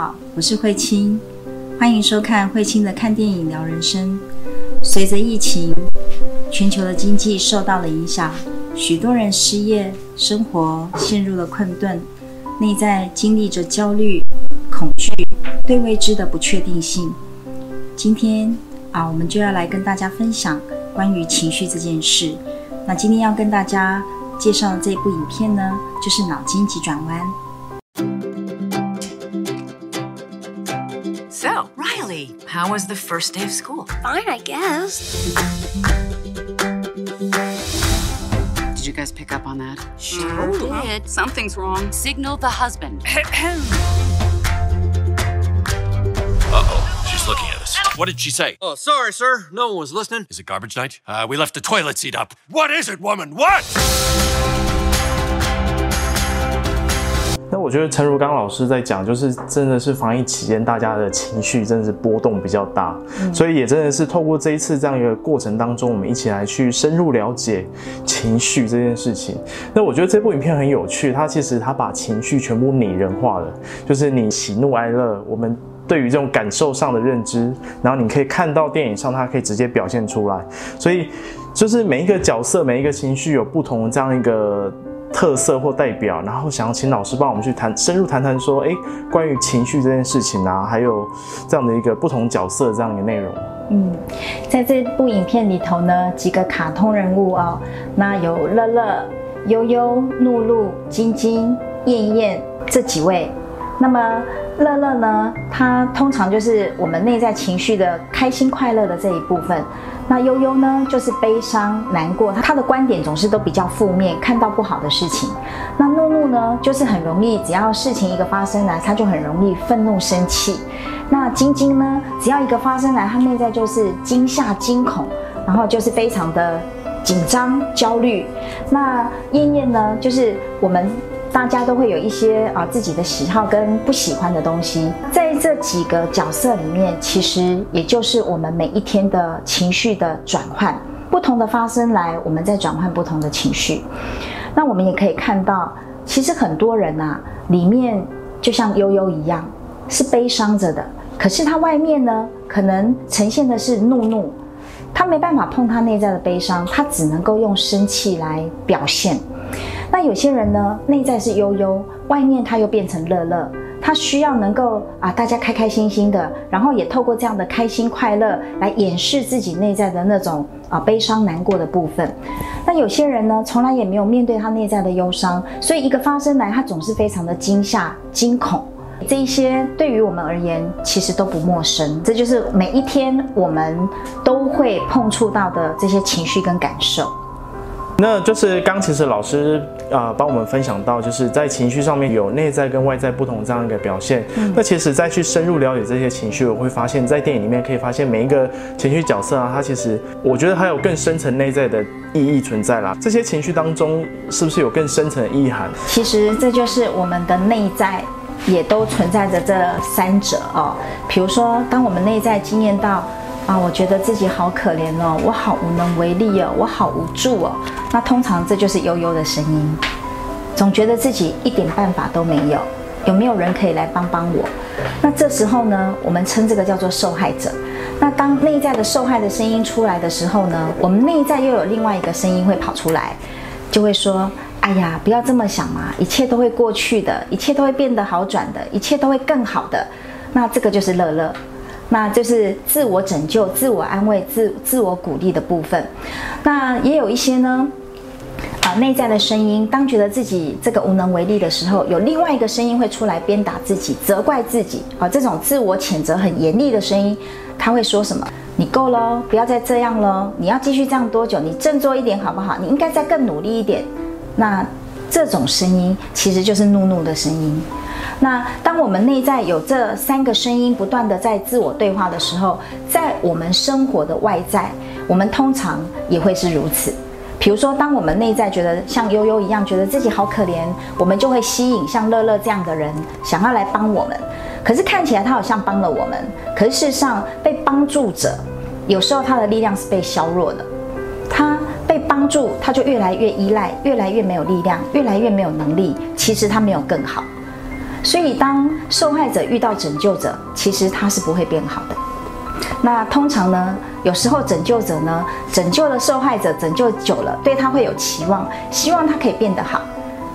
好，我是慧清，欢迎收看慧清的看电影聊人生。随着疫情，全球的经济受到了影响，许多人失业，生活陷入了困顿，内在经历着焦虑、恐惧、对未知的不确定性。今天啊，我们就要来跟大家分享关于情绪这件事。那今天要跟大家介绍的这部影片呢，就是《脑筋急转弯》。Riley, how was the first day of school? Fine, I guess. Did you guys pick up on that? Sure did. Something's wrong. Signal the husband. Uh-oh, she's looking at us. What did she say? Oh, sorry, sir. No one was listening. Is it garbage night? Uh, we left the toilet seat up. What is it, woman? What? 那我觉得陈如刚老师在讲，就是真的是防疫期间大家的情绪真的是波动比较大，所以也真的是透过这一次这样一个过程当中，我们一起来去深入了解情绪这件事情。那我觉得这部影片很有趣，它其实它把情绪全部拟人化了，就是你喜怒哀乐，我们。对于这种感受上的认知，然后你可以看到电影上，它可以直接表现出来。所以，就是每一个角色、每一个情绪有不同的这样一个特色或代表，然后想要请老师帮我们去谈深入谈谈说，诶，关于情绪这件事情啊，还有这样的一个不同角色这样的内容。嗯，在这部影片里头呢，几个卡通人物哦，那有乐乐、悠悠、怒怒、晶晶、燕燕这几位。那么乐乐呢，它通常就是我们内在情绪的开心快乐的这一部分。那悠悠呢，就是悲伤难过，他的观点总是都比较负面，看到不好的事情。那怒怒呢，就是很容易，只要事情一个发生来，他就很容易愤怒生气。那晶晶呢，只要一个发生来，他内在就是惊吓、惊恐，然后就是非常的紧张、焦虑。那燕燕呢，就是我们。大家都会有一些啊自己的喜好跟不喜欢的东西，在这几个角色里面，其实也就是我们每一天的情绪的转换，不同的发生来，我们在转换不同的情绪。那我们也可以看到，其实很多人啊，里面就像悠悠一样，是悲伤着的，可是他外面呢，可能呈现的是怒怒，他没办法碰他内在的悲伤，他只能够用生气来表现。那有些人呢，内在是悠悠，外面他又变成乐乐，他需要能够啊，大家开开心心的，然后也透过这样的开心快乐来掩饰自己内在的那种啊悲伤难过的部分。那有些人呢，从来也没有面对他内在的忧伤，所以一个发生来，他总是非常的惊吓、惊恐。这一些对于我们而言，其实都不陌生，这就是每一天我们都会碰触到的这些情绪跟感受。那就是刚其实老师啊、呃、帮我们分享到，就是在情绪上面有内在跟外在不同这样一个表现。嗯、那其实再去深入了解这些情绪，我会发现，在电影里面可以发现每一个情绪角色啊，它其实我觉得还有更深层内在的意义存在啦。这些情绪当中，是不是有更深层的意涵？其实这就是我们的内在。也都存在着这三者哦，比如说，当我们内在经验到啊，我觉得自己好可怜哦，我好无能为力哦，我好无助哦，那通常这就是悠悠的声音，总觉得自己一点办法都没有，有没有人可以来帮帮我？那这时候呢，我们称这个叫做受害者。那当内在的受害的声音出来的时候呢，我们内在又有另外一个声音会跑出来，就会说。哎呀，不要这么想嘛，一切都会过去的，一切都会变得好转的，一切都会更好的。那这个就是乐乐，那就是自我拯救、自我安慰、自自我鼓励的部分。那也有一些呢，啊、内在的声音，当觉得自己这个无能为力的时候，有另外一个声音会出来鞭打自己、责怪自己啊、这种自我谴责很严厉的声音，他会说什么？你够了，不要再这样了，你要继续这样多久？你振作一点好不好？你应该再更努力一点。那这种声音其实就是怒怒的声音。那当我们内在有这三个声音不断的在自我对话的时候，在我们生活的外在，我们通常也会是如此。比如说，当我们内在觉得像悠悠一样，觉得自己好可怜，我们就会吸引像乐乐这样的人，想要来帮我们。可是看起来他好像帮了我们，可是事实上被帮助者，有时候他的力量是被削弱的。帮助，他就越来越依赖，越来越没有力量，越来越没有能力。其实他没有更好。所以当受害者遇到拯救者，其实他是不会变好的。那通常呢，有时候拯救者呢，拯救了受害者，拯救久了，对他会有期望，希望他可以变得好。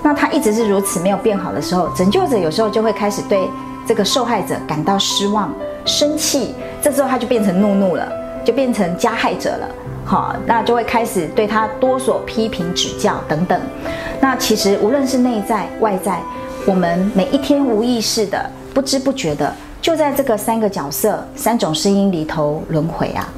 那他一直是如此没有变好的时候，拯救者有时候就会开始对这个受害者感到失望、生气，这时候他就变成怒怒了，就变成加害者了。好，那就会开始对他多所批评指教等等。那其实无论是内在外在，我们每一天无意识的、不知不觉的。就在这个三个角色、三种声音里头轮回啊。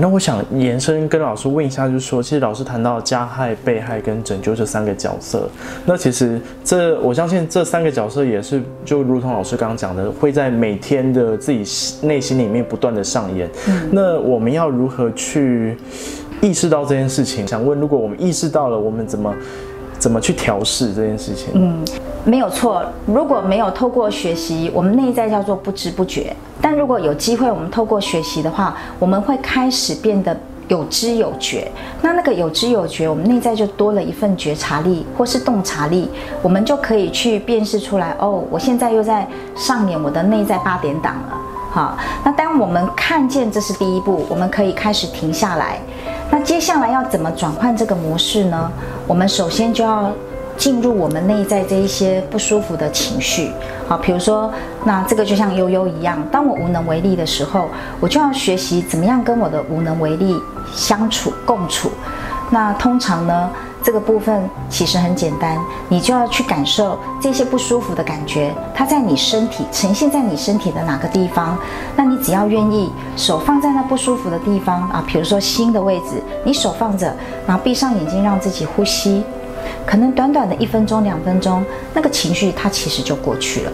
那我想延伸跟老师问一下，就是说，其实老师谈到加害、被害跟拯救这三个角色，那其实这我相信这三个角色也是就如同老师刚刚讲的，会在每天的自己内心里面不断的上演。那我们要如何去意识到这件事情？想问，如果我们意识到了，我们怎么怎么去调试这件事情？嗯。没有错，如果没有透过学习，我们内在叫做不知不觉；但如果有机会，我们透过学习的话，我们会开始变得有知有觉。那那个有知有觉，我们内在就多了一份觉察力或是洞察力，我们就可以去辨识出来。哦，我现在又在上演我的内在八点档了。好，那当我们看见这是第一步，我们可以开始停下来。那接下来要怎么转换这个模式呢？我们首先就要。进入我们内在这一些不舒服的情绪，好，比如说，那这个就像悠悠一样，当我无能为力的时候，我就要学习怎么样跟我的无能为力相处共处。那通常呢，这个部分其实很简单，你就要去感受这些不舒服的感觉，它在你身体呈现在你身体的哪个地方？那你只要愿意手放在那不舒服的地方啊，比如说心的位置，你手放着，然后闭上眼睛，让自己呼吸。可能短短的一分钟、两分钟，那个情绪它其实就过去了。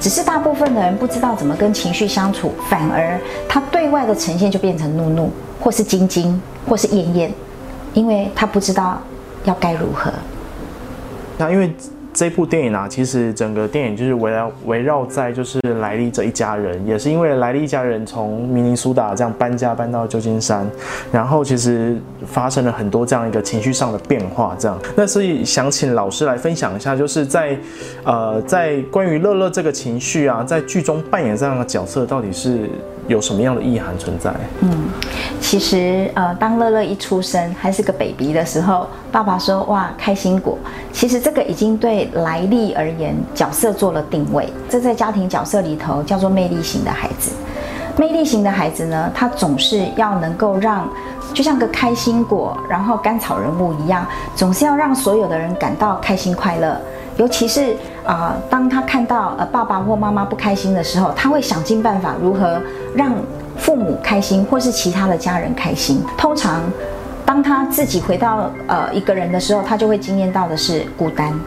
只是大部分的人不知道怎么跟情绪相处，反而他对外的呈现就变成怒怒，或是惊惊，或是厌厌，因为他不知道要该如何。那因为。这部电影啊，其实整个电影就是围绕围绕在就是莱利这一家人，也是因为莱利一家人从明尼苏达这样搬家搬到旧金山，然后其实发生了很多这样一个情绪上的变化，这样。那所以想请老师来分享一下，就是在呃在关于乐乐这个情绪啊，在剧中扮演这样的角色到底是。有什么样的意涵存在？嗯，其实呃，当乐乐一出生还是个 baby 的时候，爸爸说哇开心果。其实这个已经对来历而言角色做了定位。这在家庭角色里头叫做魅力型的孩子。魅力型的孩子呢，他总是要能够让，就像个开心果，然后甘草人物一样，总是要让所有的人感到开心快乐。尤其是啊，当他看到呃爸爸或妈妈不开心的时候，他会想尽办法如何让父母开心，或是其他的家人开心。通常，当他自己回到呃一个人的时候，他就会经验到的是孤单，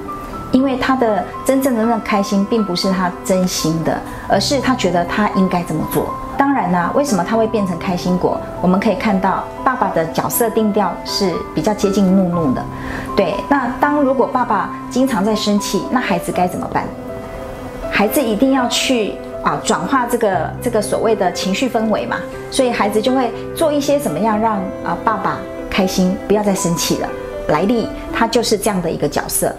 因为他的真正的那开心，并不是他真心的，而是他觉得他应该这么做。当然啦，为什么他会变成开心果？我们可以看到爸爸的角色定调是比较接近怒怒的。对，那当如果爸爸经常在生气，那孩子该怎么办？孩子一定要去啊转化这个这个所谓的情绪氛围嘛，所以孩子就会做一些怎么样让啊爸爸开心，不要再生气了。莱利他就是这样的一个角色。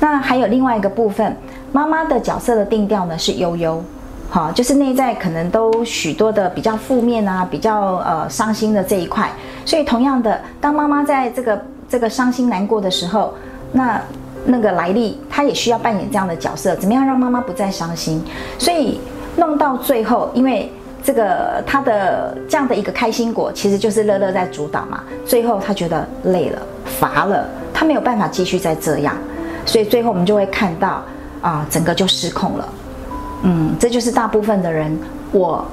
那还有另外一个部分，妈妈的角色的定调呢是悠悠。好，就是内在可能都许多的比较负面啊，比较呃伤心的这一块。所以同样的，当妈妈在这个这个伤心难过的时候，那那个莱利他也需要扮演这样的角色，怎么样让妈妈不再伤心？所以弄到最后，因为这个他的这样的一个开心果，其实就是乐乐在主导嘛。最后他觉得累了、乏了，他没有办法继续再这样，所以最后我们就会看到啊，整个就失控了。嗯，这就是大部分的人，我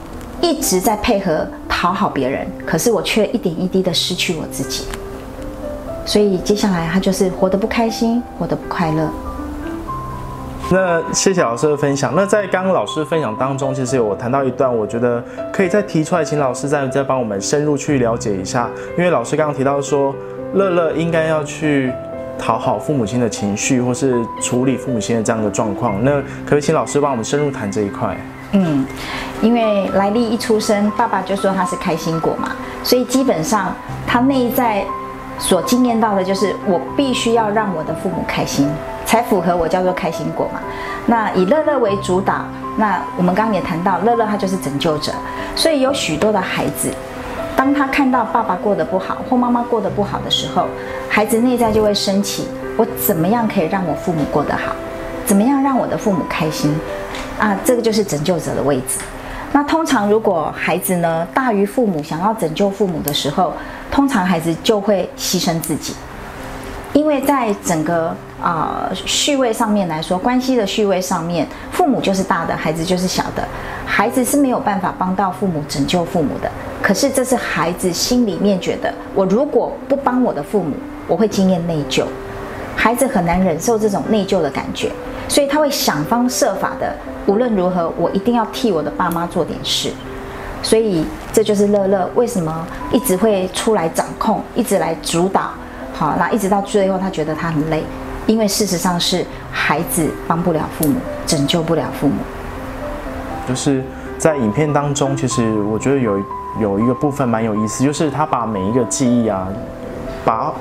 一直在配合讨好别人，可是我却一点一滴的失去我自己，所以接下来他就是活得不开心，活得不快乐。那谢谢老师的分享。那在刚刚老师分享当中，其实有谈到一段，我觉得可以再提出来，请老师再再帮我们深入去了解一下。因为老师刚刚提到说，乐乐应该要去。讨好父母亲的情绪，或是处理父母亲的这样的状况，那可不可以请老师帮我们深入谈这一块？嗯，因为莱利一出生，爸爸就说他是开心果嘛，所以基本上他内在所经验到的就是，我必须要让我的父母开心，才符合我叫做开心果嘛。那以乐乐为主导，那我们刚刚也谈到，乐乐他就是拯救者，所以有许多的孩子，当他看到爸爸过得不好或妈妈过得不好的时候，孩子内在就会升起：我怎么样可以让我父母过得好？怎么样让我的父母开心？啊，这个就是拯救者的位置。那通常如果孩子呢大于父母，想要拯救父母的时候，通常孩子就会牺牲自己，因为在整个啊、序位上面来说，关系的序位上面，父母就是大的，孩子就是小的，孩子是没有办法帮到父母拯救父母的。可是这是孩子心里面觉得，我如果不帮我的父母，我会经验内疚。孩子很难忍受这种内疚的感觉，所以他会想方设法的，无论如何，我一定要替我的爸妈做点事。所以这就是乐乐为什么一直会出来掌控，一直来主导。好，那一直到最后，他觉得他很累，因为事实上是孩子帮不了父母，拯救不了父母。就是在影片当中，其实我觉得有有一个部分蛮有意思，就是他把每一个记忆啊，把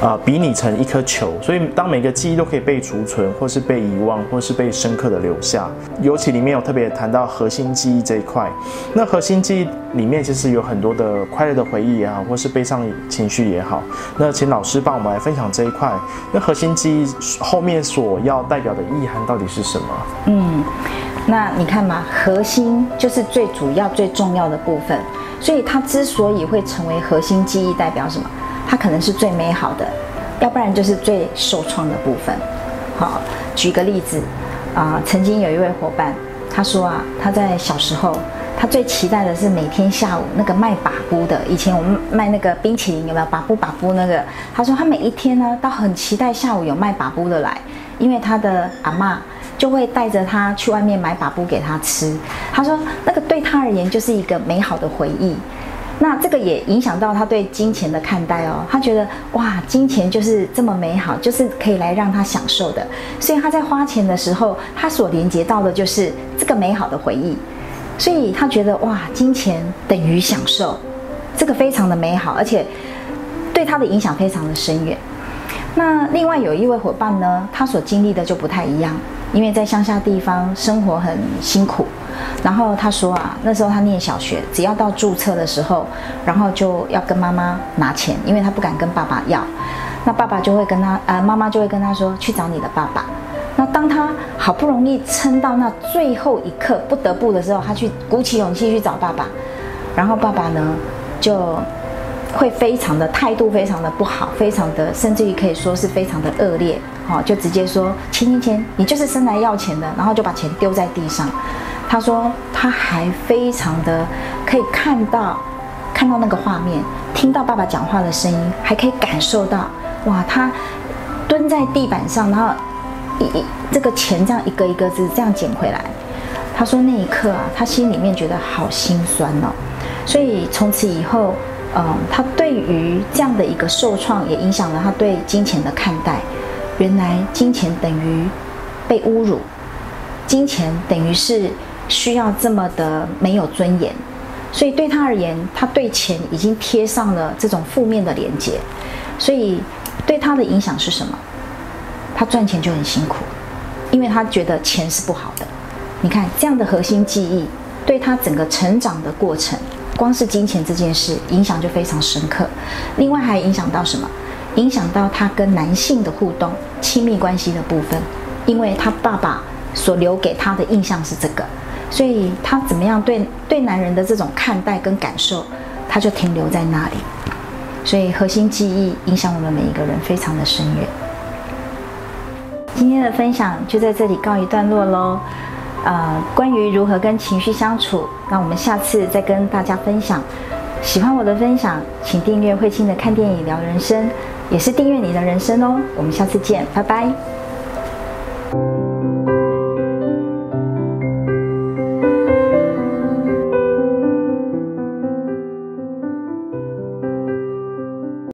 呃比拟成一颗球，所以当每个记忆都可以被储存，或是被遗忘，或是被深刻的留下。尤其里面有特别谈到核心记忆这一块，那核心记忆里面其实有很多的快乐的回忆也好，或是悲伤情绪也好。那请老师帮我们来分享这一块，那核心记忆后面所要代表的意涵到底是什么？嗯，那你看嘛，核心就是最主要、最重要的部分，所以它之所以会成为核心记忆，代表什么？它可能是最美好的，要不然就是最受创的部分。好，举个例子啊、曾经有一位伙伴，他说啊，他在小时候，他最期待的是每天下午那个卖把布的，以前我们卖那个冰淇淋有没有把布把布那个？他说他每一天呢，都很期待下午有卖把布的来，因为他的阿嬷就会带着他去外面买把布给他吃。他说那个对他而言就是一个美好的回忆。那这个也影响到他对金钱的看待哦，他觉得哇，金钱就是这么美好，就是可以来让他享受的，所以他在花钱的时候，他所连接到的就是这个美好的回忆，所以他觉得哇，金钱等于享受，这个非常的美好，而且对他的影响非常的深远。那另外有一位伙伴呢，他所经历的就不太一样，因为在乡下地方生活很辛苦。然后他说啊，那时候他念小学，只要到注册的时候，然后就要跟妈妈拿钱，因为他不敢跟爸爸要。那爸爸就会跟他，呃，妈妈就会跟他说，去找你的爸爸。那当他好不容易撑到那最后一刻不得不的时候，他去鼓起勇气去找爸爸，然后爸爸呢就会非常的态度非常的不好，非常的甚至于可以说是非常的恶劣，哦，就直接说钱钱钱，你就是生来要钱的，然后就把钱丢在地上。他说他还非常的可以看到看到那个画面，听到爸爸讲话的声音，还可以感受到哇，他蹲在地板上，然后一一这个钱这样一个一个字这样捡回来。他说那一刻啊，他心里面觉得好心酸哦，所以从此以后，嗯，他对于这样的一个受创，也影响了他对金钱的看待。原来金钱等于被侮辱，金钱等于是需要这么的没有尊严，所以对他而言，他对钱已经贴上了这种负面的连接，所以对他的影响是什么？他赚钱就很辛苦，因为他觉得钱是不好的。你看这样的核心记忆，对他整个成长的过程，光是金钱这件事影响就非常深刻。另外还影响到什么？影响到他跟男性的互动、亲密关系的部分，因为他爸爸所留给他的印象是这个，所以他怎么样对对男人的这种看待跟感受，他就停留在那里。所以核心记忆影响我们每一个人非常的深远。今天的分享就在这里告一段落喽。呃，关于如何跟情绪相处，那我们下次再跟大家分享。喜欢我的分享，请订阅慧清的看电影聊人生，也是订阅你的人生哦。我们下次见，拜拜。